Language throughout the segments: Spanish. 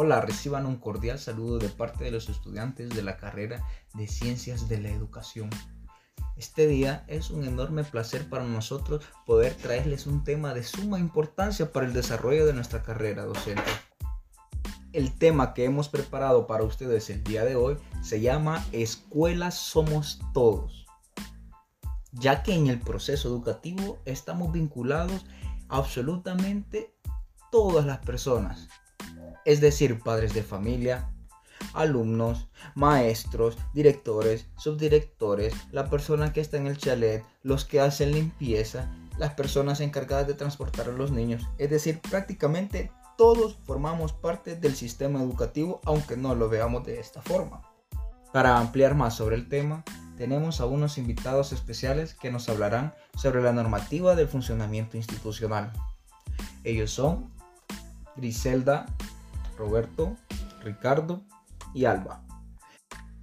Hola, reciban un cordial saludo de parte de los estudiantes de la carrera de Ciencias de la Educación. Este día es un enorme placer para nosotros poder traerles un tema de suma importancia para el desarrollo de nuestra carrera docente. El tema que hemos preparado para ustedes el día de hoy se llama Escuelas somos todos, ya que en el proceso educativo estamos vinculados absolutamente todas las personas, es decir, padres de familia, alumnos, maestros, directores, subdirectores, la persona que está en el chalet, los que hacen limpieza, las personas encargadas de transportar a los niños. Es decir, prácticamente todos formamos parte del sistema educativo, aunque no lo veamos de esta forma. Para ampliar más sobre el tema, tenemos a unos invitados especiales que nos hablarán sobre la normativa del funcionamiento institucional. Ellos son Griselda Roberto, Ricardo y Alba.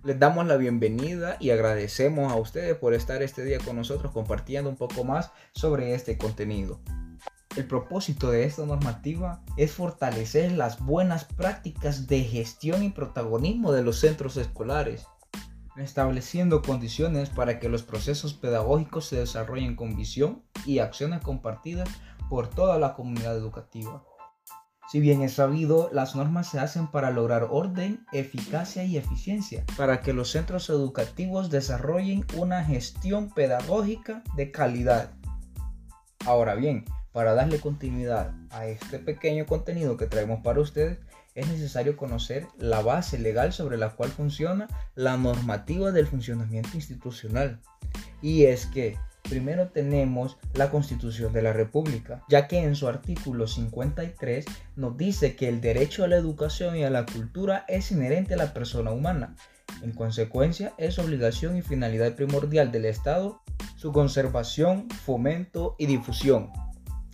Les damos la bienvenida y agradecemos a ustedes por estar este día con nosotros compartiendo un poco más sobre este contenido. El propósito de esta normativa es fortalecer las buenas prácticas de gestión y protagonismo de los centros escolares, estableciendo condiciones para que los procesos pedagógicos se desarrollen con visión y acciones compartidas por toda la comunidad educativa. Si bien es sabido, las normas se hacen para lograr orden, eficacia y eficiencia, para que los centros educativos desarrollen una gestión pedagógica de calidad. Ahora bien, para darle continuidad a este pequeño contenido que traemos para ustedes, es necesario conocer la base legal sobre la cual funciona la normativa del funcionamiento institucional. Y es que Primero tenemos la Constitución de la República, ya que en su artículo 53 nos dice que el derecho a la educación y a la cultura es inherente a la persona humana. En consecuencia, es obligación y finalidad primordial del Estado su conservación, fomento y difusión.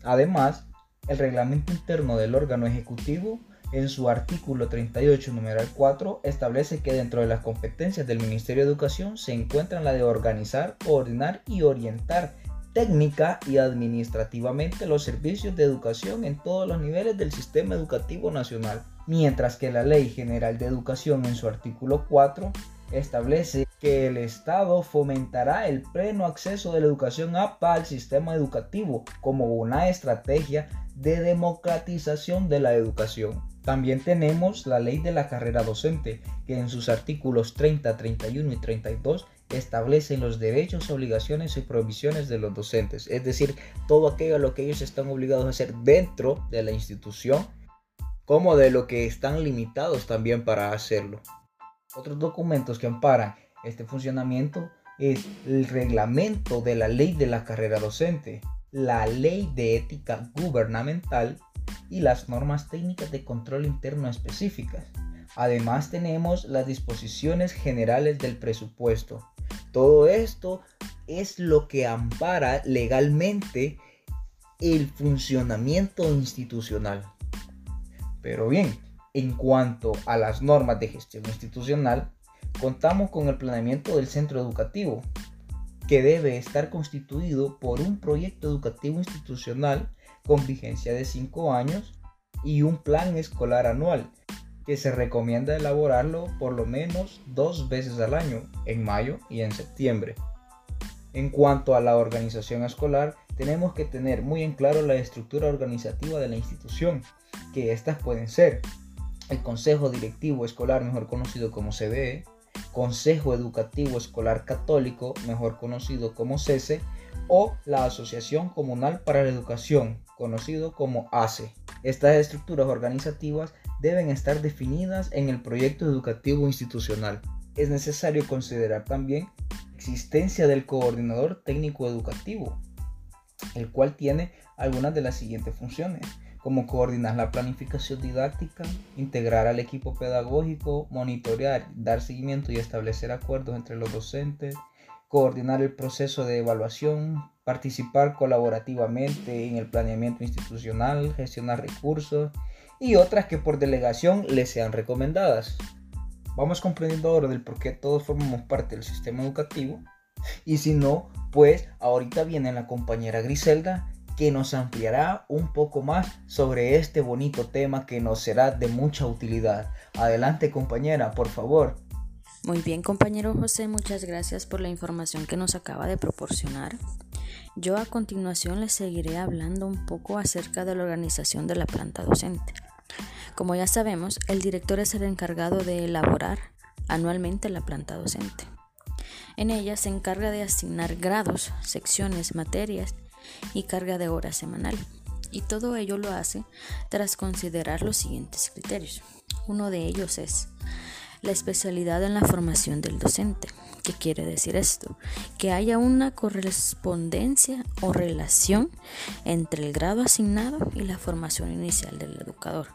Además, el reglamento interno del órgano ejecutivo en su artículo 38, numeral 4, establece que dentro de las competencias del Ministerio de Educación se encuentran la de organizar, coordinar y orientar técnica y administrativamente los servicios de educación en todos los niveles del sistema educativo nacional, mientras que la Ley General de Educación en su artículo 4 establece que el Estado fomentará el pleno acceso de la educación apta al sistema educativo como una estrategia de democratización de la educación. También tenemos la ley de la carrera docente, que en sus artículos 30, 31 y 32 establecen los derechos, obligaciones y prohibiciones de los docentes, es decir, todo aquello a lo que ellos están obligados a hacer dentro de la institución, como de lo que están limitados también para hacerlo. Otros documentos que amparan este funcionamiento es el reglamento de la ley de la carrera docente, la ley de ética gubernamental y las normas técnicas de control interno específicas. Además tenemos las disposiciones generales del presupuesto. Todo esto es lo que ampara legalmente el funcionamiento institucional. Pero bien, en cuanto a las normas de gestión institucional, contamos con el planeamiento del centro educativo, que debe estar constituido por un proyecto educativo institucional con vigencia de 5 años y un plan escolar anual que se recomienda elaborarlo por lo menos dos veces al año, en mayo y en septiembre. En cuanto a la organización escolar, tenemos que tener muy en claro la estructura organizativa de la institución, que estas pueden ser el Consejo Directivo Escolar, mejor conocido como CBE, Consejo Educativo Escolar Católico, mejor conocido como CESE, o la Asociación Comunal para la Educación, conocido como ACE. Estas estructuras organizativas deben estar definidas en el proyecto educativo institucional. Es necesario considerar también existencia del coordinador técnico educativo, el cual tiene algunas de las siguientes funciones, como coordinar la planificación didáctica, integrar al equipo pedagógico, monitorear, dar seguimiento y establecer acuerdos entre los docentes, coordinar el proceso de evaluación, participar colaborativamente en el planeamiento institucional, gestionar recursos y otras que por delegación les sean recomendadas. Vamos comprendiendo ahora del por qué todos formamos parte del sistema educativo y si no, pues ahorita viene la compañera Griselda que nos ampliará un poco más sobre este bonito tema que nos será de mucha utilidad. Adelante compañera, por favor. Muy bien compañero José, muchas gracias por la información que nos acaba de proporcionar. Yo a continuación les seguiré hablando un poco acerca de la organización de la planta docente. Como ya sabemos, el director es el encargado de elaborar anualmente la planta docente. En ella se encarga de asignar grados, secciones, materias y carga de horas semanal. Y todo ello lo hace tras considerar los siguientes criterios. Uno de ellos es la especialidad en la formación del docente. ¿Qué quiere decir esto? Que haya una correspondencia o relación entre el grado asignado y la formación inicial del educador.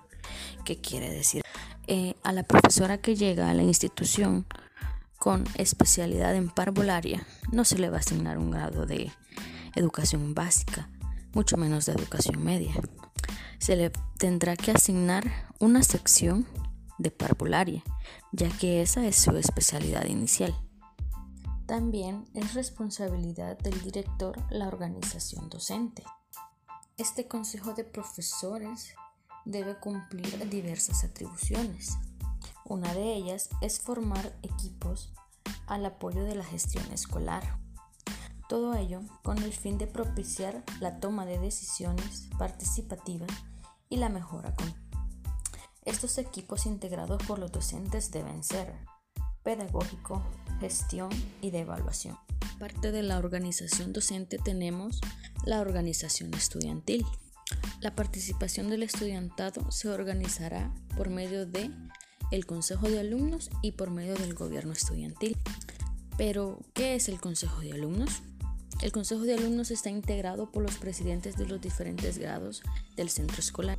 ¿Qué quiere decir? Eh, a la profesora que llega a la institución con especialidad en parvularia no se le va a asignar un grado de educación básica, mucho menos de educación media. Se le tendrá que asignar una sección de parvularia, ya que esa es su especialidad inicial. También es responsabilidad del director la organización docente. Este consejo de profesores debe cumplir diversas atribuciones. Una de ellas es formar equipos al apoyo de la gestión escolar. Todo ello con el fin de propiciar la toma de decisiones participativa y la mejora. Estos equipos integrados por los docentes deben ser pedagógico, gestión y de evaluación. Parte de la organización docente tenemos la organización estudiantil. La participación del estudiantado se organizará por medio de el Consejo de Alumnos y por medio del gobierno estudiantil. Pero, ¿qué es el Consejo de Alumnos? El Consejo de Alumnos está integrado por los presidentes de los diferentes grados del centro escolar.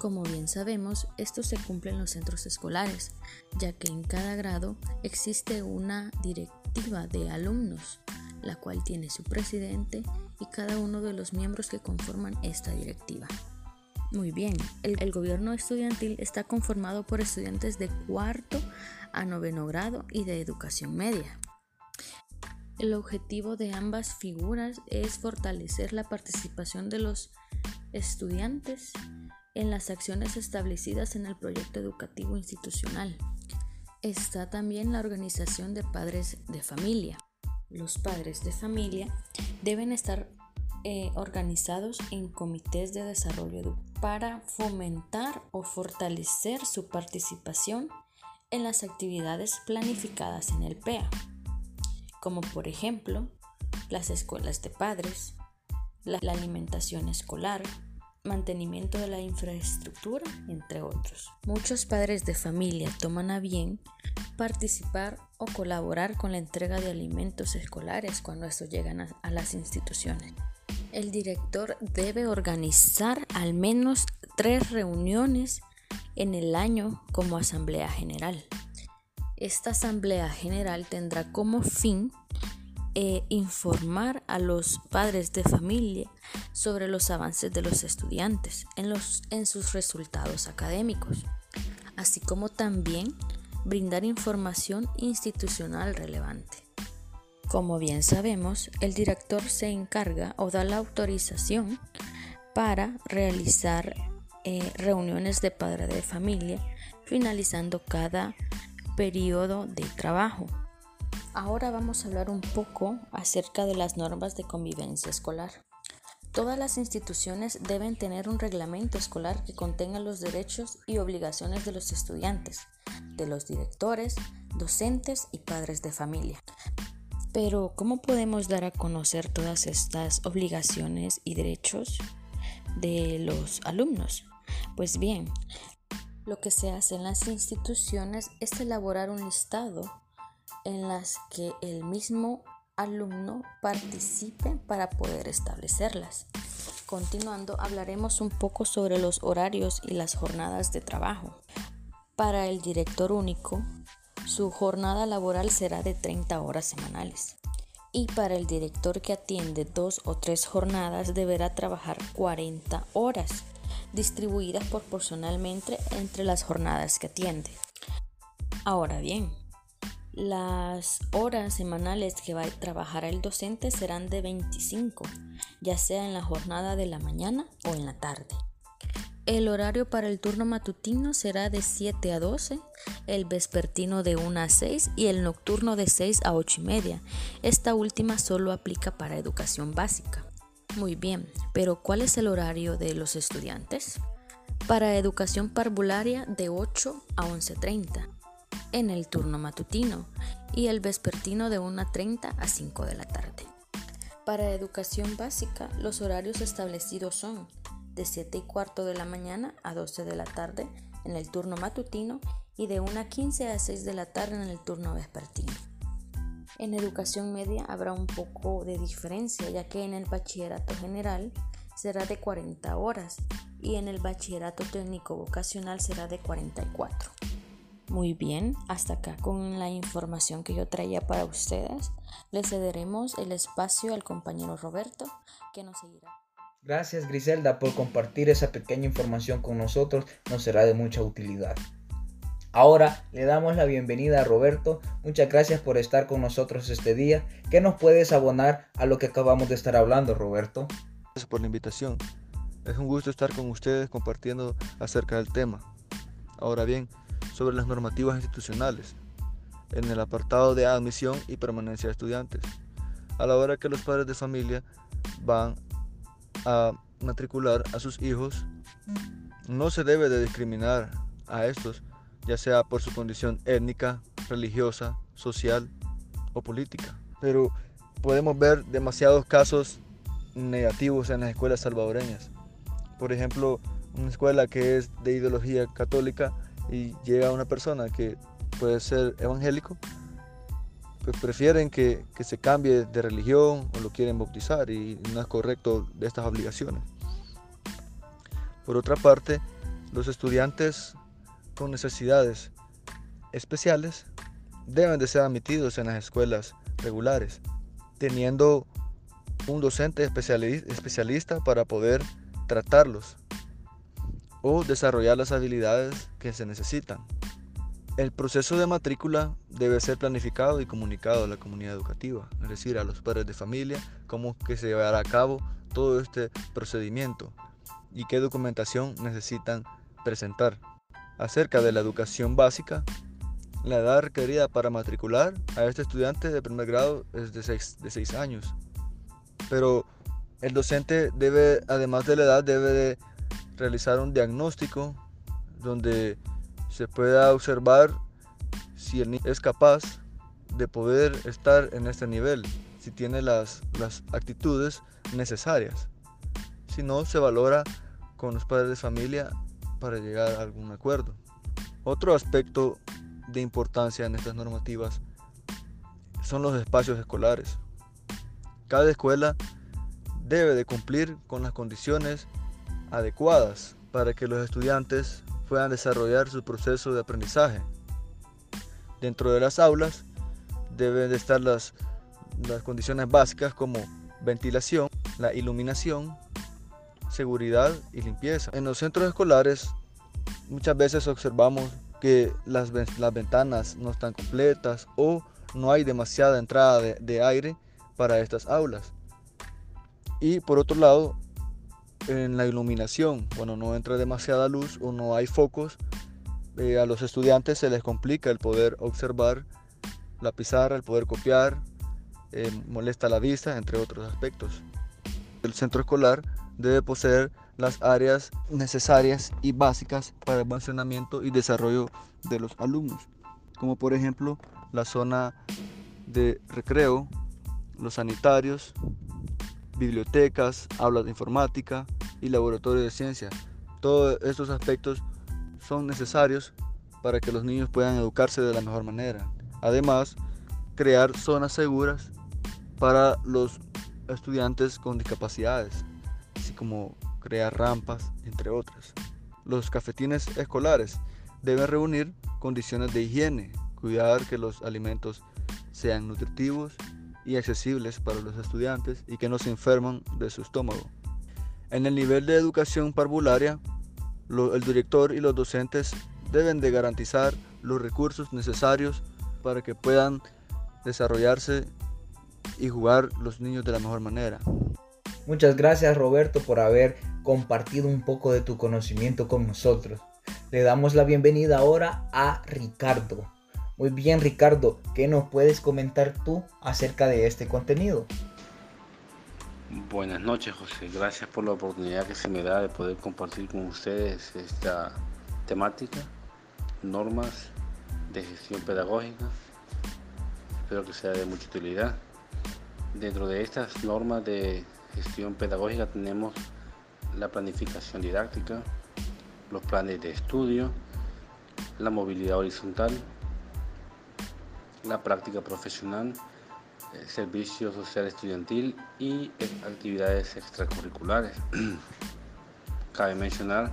Como bien sabemos, esto se cumple en los centros escolares, ya que en cada grado existe una directiva de alumnos, la cual tiene su presidente y cada uno de los miembros que conforman esta directiva. Muy bien, el, el, gobierno estudiantil está conformado por estudiantes de cuarto a noveno grado y de educación media. El objetivo de ambas figuras es fortalecer la participación de los estudiantes en las acciones establecidas en el proyecto educativo institucional. Está también la organización de padres de familia. Los padres de familia deben estar eh, organizados en comités de desarrollo para fomentar o fortalecer su participación en las actividades planificadas en el PEA, como por ejemplo las escuelas de padres, la alimentación escolar, mantenimiento de la infraestructura, entre otros. Muchos padres de familia toman a bien participar o colaborar con la entrega de alimentos escolares cuando estos llegan a, las instituciones. El director debe organizar al menos tres reuniones en el año como asamblea general. Esta asamblea general tendrá como fin e informar a los padres de familia sobre los avances de los estudiantes en, los, en sus resultados académicos, así como también brindar información institucional relevante. Como bien sabemos, el director se encarga o da la autorización para realizar eh, reuniones de padre de familia, finalizando cada periodo de trabajo. Ahora vamos a hablar un poco acerca de las normas de convivencia escolar. Todas las instituciones deben tener un reglamento escolar que contenga los derechos y obligaciones de los estudiantes, de los directores, docentes y padres de familia. Pero, ¿cómo podemos dar a conocer todas estas obligaciones y derechos de los alumnos? Pues bien, lo que se hace en las instituciones es elaborar un listado en las que el mismo alumno participe para poder establecerlas. Continuando, hablaremos un poco sobre los horarios y las jornadas de trabajo. Para el director único, su jornada laboral será de 30 horas semanales. Y para el director que atiende dos o tres jornadas deberá trabajar 40 horas, distribuidas proporcionalmente entre las jornadas que atiende. Ahora bien, las horas semanales que va a trabajar el docente serán de 25, ya sea en la jornada de la mañana o en la tarde. El horario para el turno matutino será de 7 a 12, el vespertino de 1 a 6 y el nocturno de 6 a 8 y media. Esta última solo aplica para educación básica. Muy bien, pero ¿cuál es el horario de los estudiantes? Para educación parvularia de 8 a 11.30 en el turno matutino y el vespertino de 1.30 a 5 de la tarde. Para educación básica, los horarios establecidos son de 7 y cuarto de la mañana a 12 de la tarde en el turno matutino y de 1.15 a 6 de la tarde en el turno vespertino. En educación media habrá un poco de diferencia, ya que en el bachillerato general será de 40 horas y en el bachillerato técnico vocacional será de 44. Muy bien, hasta acá con la información que yo traía para ustedes. Le cederemos el espacio al compañero Roberto que nos seguirá. Gracias Griselda por compartir esa pequeña información con nosotros, nos será de mucha utilidad. Ahora le damos la bienvenida a Roberto, muchas gracias por estar con nosotros este día. ¿Qué nos puedes abonar a lo que acabamos de estar hablando, Roberto? Gracias por la invitación. Es un gusto estar con ustedes compartiendo acerca del tema. Ahora bien, sobre las normativas institucionales, en el apartado de admisión y permanencia de estudiantes. A la hora que los padres de familia van a matricular a sus hijos, no se debe de discriminar a estos, ya sea por su condición étnica, religiosa, social o política. Pero podemos ver demasiados casos negativos en las escuelas salvadoreñas. Por ejemplo, una escuela que es de ideología católica y llega una persona que puede ser evangélico, pues prefieren que, que, se cambie de religión o lo quieren bautizar y no es correcto de estas obligaciones. Por otra parte, los estudiantes necesidades especiales deben de ser admitidos en las escuelas regulares, teniendo un docente especialista para poder tratarlos o desarrollar las habilidades que se necesitan. El proceso de matrícula debe ser planificado y comunicado a la comunidad educativa, es decir, a los padres de familia, cómo que se llevará a cabo todo este procedimiento y qué documentación necesitan presentar. Acerca de la educación básica, la edad requerida para matricular a este estudiante de primer grado es de 6 de seis años. Pero el docente debe, además de la edad, debe de realizar un diagnóstico donde se pueda observar si el niño es capaz de poder estar en este nivel, si tiene las, las actitudes necesarias. Si no, se valora con los padres de familia para llegar a algún acuerdo. Otro aspecto de importancia en estas normativas son los espacios escolares. Cada escuela debe de cumplir con las condiciones adecuadas para que los estudiantes puedan desarrollar su proceso de aprendizaje. Dentro de las aulas deben de estar las, las condiciones básicas como ventilación, la iluminación, seguridad y limpieza. En los centros escolares muchas veces observamos que las, las ventanas no están completas o no hay demasiada entrada de, aire para estas aulas. Y por otro lado, en la iluminación, cuando no entra demasiada luz o no hay focos, eh, a los estudiantes se les complica el poder observar la pizarra, el poder copiar, eh, molesta la vista, entre otros aspectos. El centro escolar debe poseer las áreas necesarias y básicas para el funcionamiento y desarrollo de los alumnos, como por ejemplo la zona de recreo, los sanitarios, bibliotecas, aulas de informática y laboratorios de ciencia. Todos estos aspectos son necesarios para que los niños puedan educarse de la mejor manera. Además, crear zonas seguras para los estudiantes con discapacidades, como crear rampas, entre otras. Los cafetines escolares deben reunir condiciones de higiene, cuidar que los alimentos sean nutritivos y accesibles para los estudiantes y que no se enferman de su estómago. En el nivel de educación parvularia, el director y los docentes deben de garantizar los recursos necesarios para que puedan desarrollarse y jugar los niños de la mejor manera. Muchas gracias Roberto por haber compartido un poco de tu conocimiento con nosotros. Le damos la bienvenida ahora a Ricardo. Muy bien Ricardo, ¿qué nos puedes comentar tú acerca de este contenido? Buenas noches José, gracias por la oportunidad que se me da de poder compartir con ustedes esta temática, normas de gestión pedagógica. Espero que sea de mucha utilidad. Dentro de estas normas de gestión pedagógica tenemos la planificación didáctica, los planes de estudio, la movilidad horizontal, la práctica profesional, el servicio social estudiantil y actividades extracurriculares. Cabe mencionar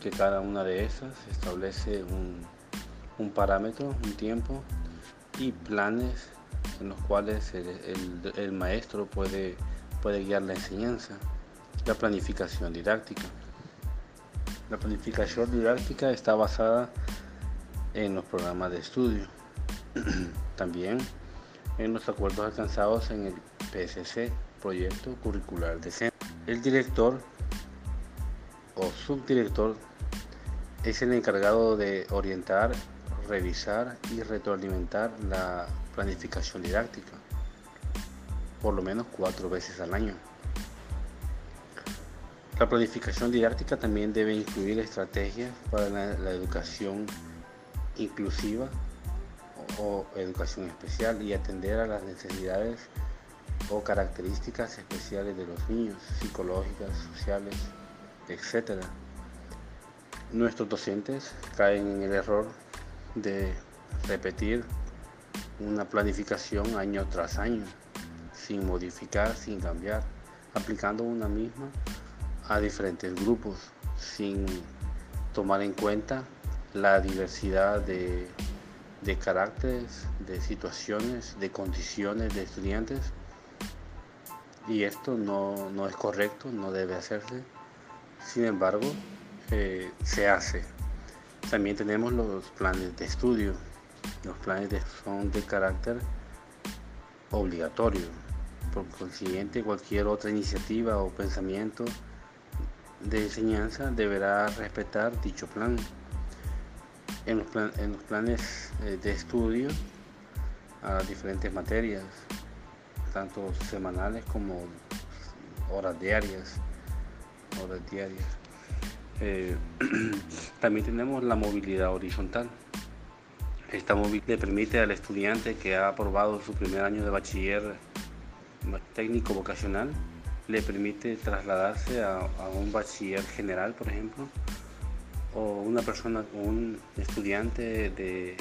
que cada una de esas establece un, un parámetro, un tiempo y planes en los cuales el, maestro puede, puede guiar la enseñanza, la planificación didáctica. La planificación didáctica está basada en los programas de estudio, también en los acuerdos alcanzados en el PSC, Proyecto Curricular de Centro. El director o subdirector es el encargado de orientar, revisar y retroalimentar la planificación didáctica, por lo menos cuatro veces al año. La planificación didáctica también debe incluir estrategias para la, educación inclusiva o, educación especial y atender a las necesidades o características especiales de los niños, psicológicas, sociales, etc. Nuestros docentes caen en el error de repetir una planificación año tras año, sin modificar, sin cambiar, aplicando una misma a diferentes grupos, sin tomar en cuenta la diversidad de, de caracteres, de situaciones, de condiciones de estudiantes. Y esto no, no es correcto, no debe hacerse. Sin embargo, eh, se hace. También tenemos los planes de estudio, los planes son de carácter obligatorio. Por consiguiente, cualquier otra iniciativa o pensamiento de enseñanza deberá respetar dicho plan. En los, planes eh, de estudio a diferentes materias, tanto semanales como horas diarias. Horas diarias. Eh, también tenemos la movilidad horizontal. Esta movilidad le permite al estudiante que ha aprobado su primer año de bachiller técnico vocacional, le permite trasladarse a, un bachiller general, por ejemplo, o una persona, un estudiante de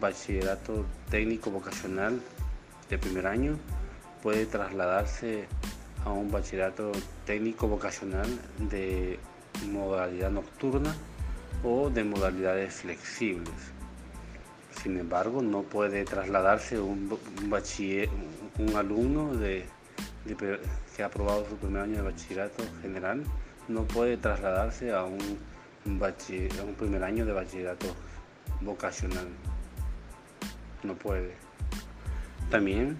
bachillerato técnico vocacional de primer año puede trasladarse a un bachillerato técnico vocacional de modalidad nocturna o de modalidades flexibles. Sin embargo, no puede trasladarse un, bachiller, un alumno que ha aprobado su primer año de bachillerato general, no puede trasladarse a un, un primer año de bachillerato vocacional. No puede. También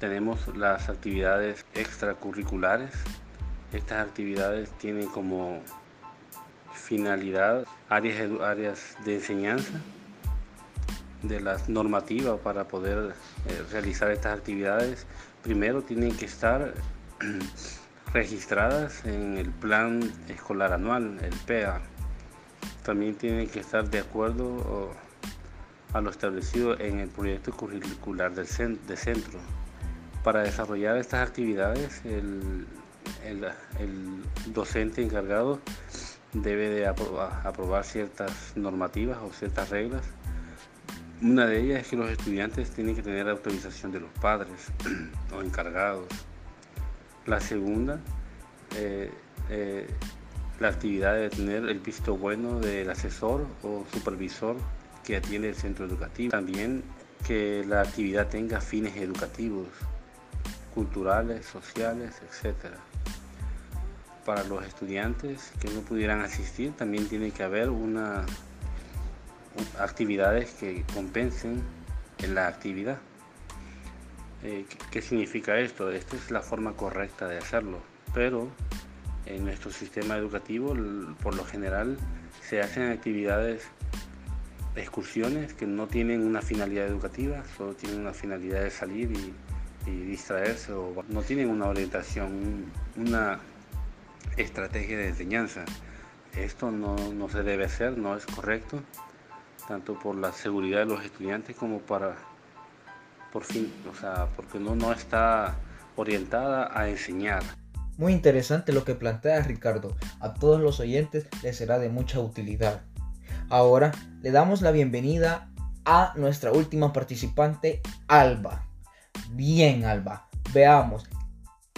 tenemos las actividades extracurriculares. Estas actividades tienen como finalidad áreas de enseñanza de las normativas para poder eh, realizar estas actividades, primero tienen que estar registradas en el plan escolar anual, el PEA. También tienen que estar de acuerdo a lo establecido en el proyecto curricular del de centro. Para desarrollar estas actividades, el, docente encargado debe de aprobar ciertas normativas o ciertas reglas una de ellas es que los estudiantes tienen que tener autorización de los padres o encargados. La segunda, eh, eh, la actividad de tener el visto bueno del asesor o supervisor que atiende el centro educativo. También que la actividad tenga fines educativos, culturales, sociales, etc. Para los estudiantes que no pudieran asistir, también tiene que haber una actividades que compensen en la actividad. Eh, ¿Qué significa esto? Esta es la forma correcta de hacerlo, pero en nuestro sistema educativo por lo general se hacen actividades, excursiones que no tienen una finalidad educativa, solo tienen una finalidad de salir y, distraerse o no tienen una orientación, una estrategia de enseñanza. Esto no, no se debe hacer, no es correcto, tanto por la seguridad de los estudiantes como para por fin, o sea, porque no, no está orientada a enseñar. Muy interesante lo que plantea Ricardo. A todos los oyentes les será de mucha utilidad. Ahora le damos la bienvenida a nuestra última participante, Alba. Bien, Alba. Veamos.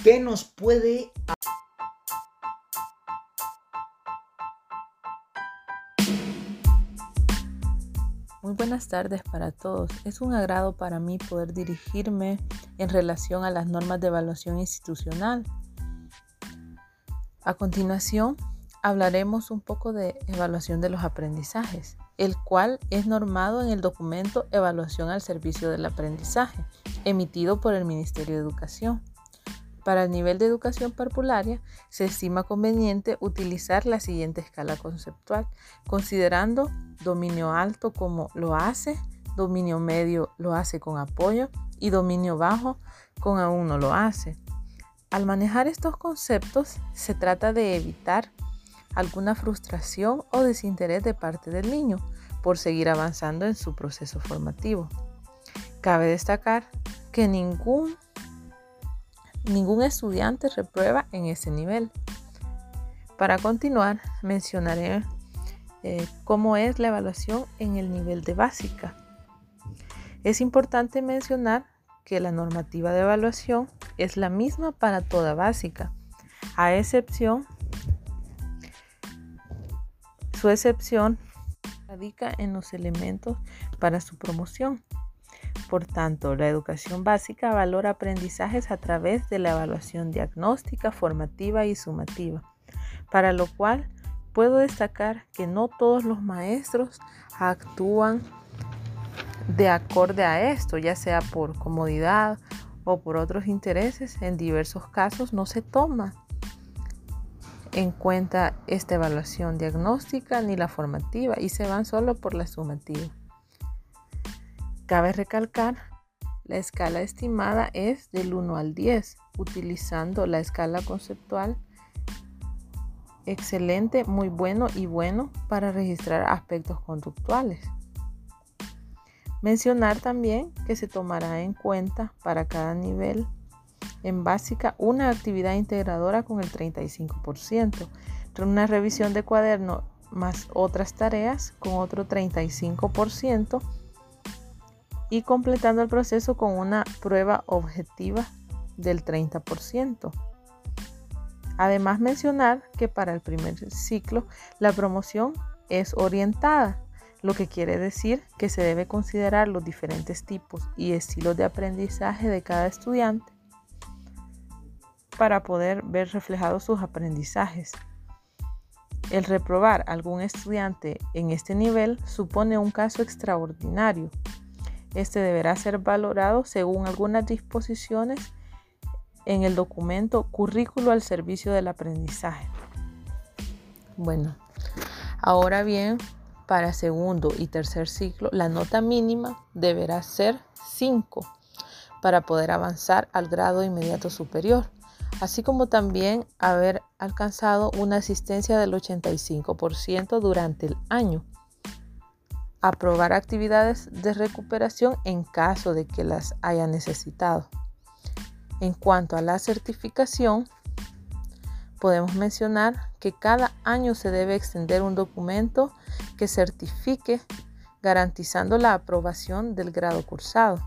¿Qué nos puede buenas tardes para todos. Es un agrado para mí poder dirigirme en relación a las normas de evaluación institucional. A continuación, hablaremos un poco de evaluación de los aprendizajes, el cual es normado en el documento Evaluación al Servicio del Aprendizaje, emitido por el Ministerio de Educación. Para el nivel de educación parvularia, se estima conveniente utilizar la siguiente escala conceptual, considerando dominio alto como lo hace, dominio medio lo hace con apoyo y dominio bajo con aún no lo hace. Al manejar estos conceptos, se trata de evitar alguna frustración o desinterés de parte del niño por seguir avanzando en su proceso formativo. Cabe destacar que ningún Ningún estudiante reprueba en ese nivel. Para continuar, mencionaré eh, cómo es la evaluación en el nivel de básica. Es importante mencionar que la normativa de evaluación es la misma para toda básica, a excepción, su excepción radica en los elementos para su promoción. Por tanto, la educación básica valora aprendizajes a través de la evaluación diagnóstica, formativa y sumativa, para lo cual puedo destacar que no todos los maestros actúan de acorde a esto, ya sea por comodidad o por otros intereses. En diversos casos no se toma en cuenta esta evaluación diagnóstica ni la formativa y se van solo por la sumativa. Cabe recalcar, la escala estimada es del 1 al 10, utilizando la escala conceptual excelente, muy bueno y bueno para registrar aspectos conductuales. Mencionar también que se tomará en cuenta para cada nivel en básica una actividad integradora con el 35%, una revisión de cuaderno más otras tareas con otro 35%, y completando el proceso con una prueba objetiva del 30%. Además mencionar que para el primer ciclo la promoción es orientada, lo que quiere decir que se debe considerar los diferentes tipos y estilos de aprendizaje de cada estudiante para poder ver reflejados sus aprendizajes. El reprobar a algún estudiante en este nivel supone un caso extraordinario este deberá ser valorado según algunas disposiciones en el documento Currículo al Servicio del Aprendizaje. Bueno, ahora bien, para segundo y tercer ciclo, la nota mínima deberá ser 5 para poder avanzar al grado inmediato superior, así como también haber alcanzado una asistencia del 85% durante el año aprobar actividades de recuperación en caso de que las haya necesitado. En cuanto a la certificación, podemos mencionar que cada año se debe extender un documento que certifique garantizando la aprobación del grado cursado.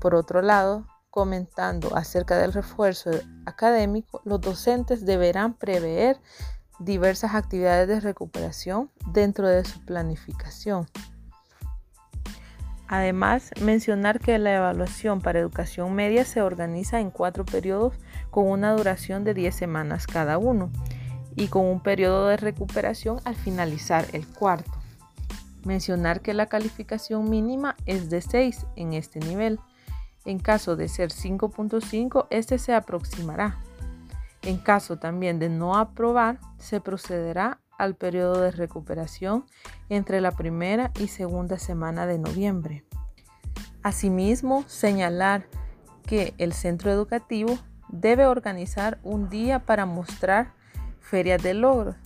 Por otro lado, comentando acerca del refuerzo académico, los docentes deberán prever diversas actividades de recuperación dentro de su planificación. Además, mencionar que la evaluación para educación media se organiza en cuatro periodos con una duración de 10 semanas cada uno y con un periodo de recuperación al finalizar el cuarto. Mencionar que la calificación mínima es de 6 en este nivel. En caso de ser 5.5, este se aproximará. En caso también de no aprobar, se procederá al periodo de recuperación entre la primera y segunda semana de noviembre. Asimismo, señalar que el centro educativo debe organizar un día para mostrar ferias de logros.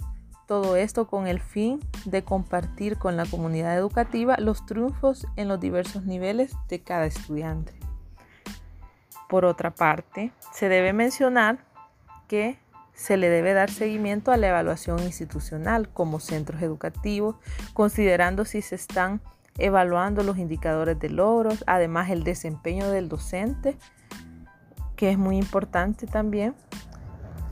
Todo esto con el fin de compartir con la comunidad educativa los triunfos en los diversos niveles de cada estudiante. Por otra parte, se debe mencionar que se le debe dar seguimiento a la evaluación institucional como centros educativos, considerando si se están evaluando los indicadores de logros, además el desempeño del docente, que es muy importante también,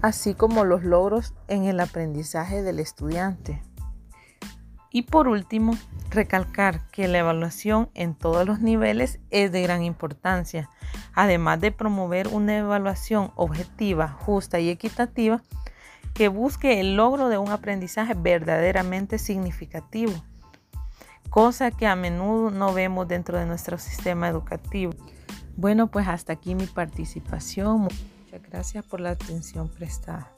así como los logros en el aprendizaje del estudiante. Y por último, recalcar que la evaluación en todos los niveles es de gran importancia, además de promover una evaluación objetiva, justa y equitativa que busque el logro de un aprendizaje verdaderamente significativo, cosa que a menudo no vemos dentro de nuestro sistema educativo. Bueno, pues hasta aquí mi participación. Muchas gracias por la atención prestada.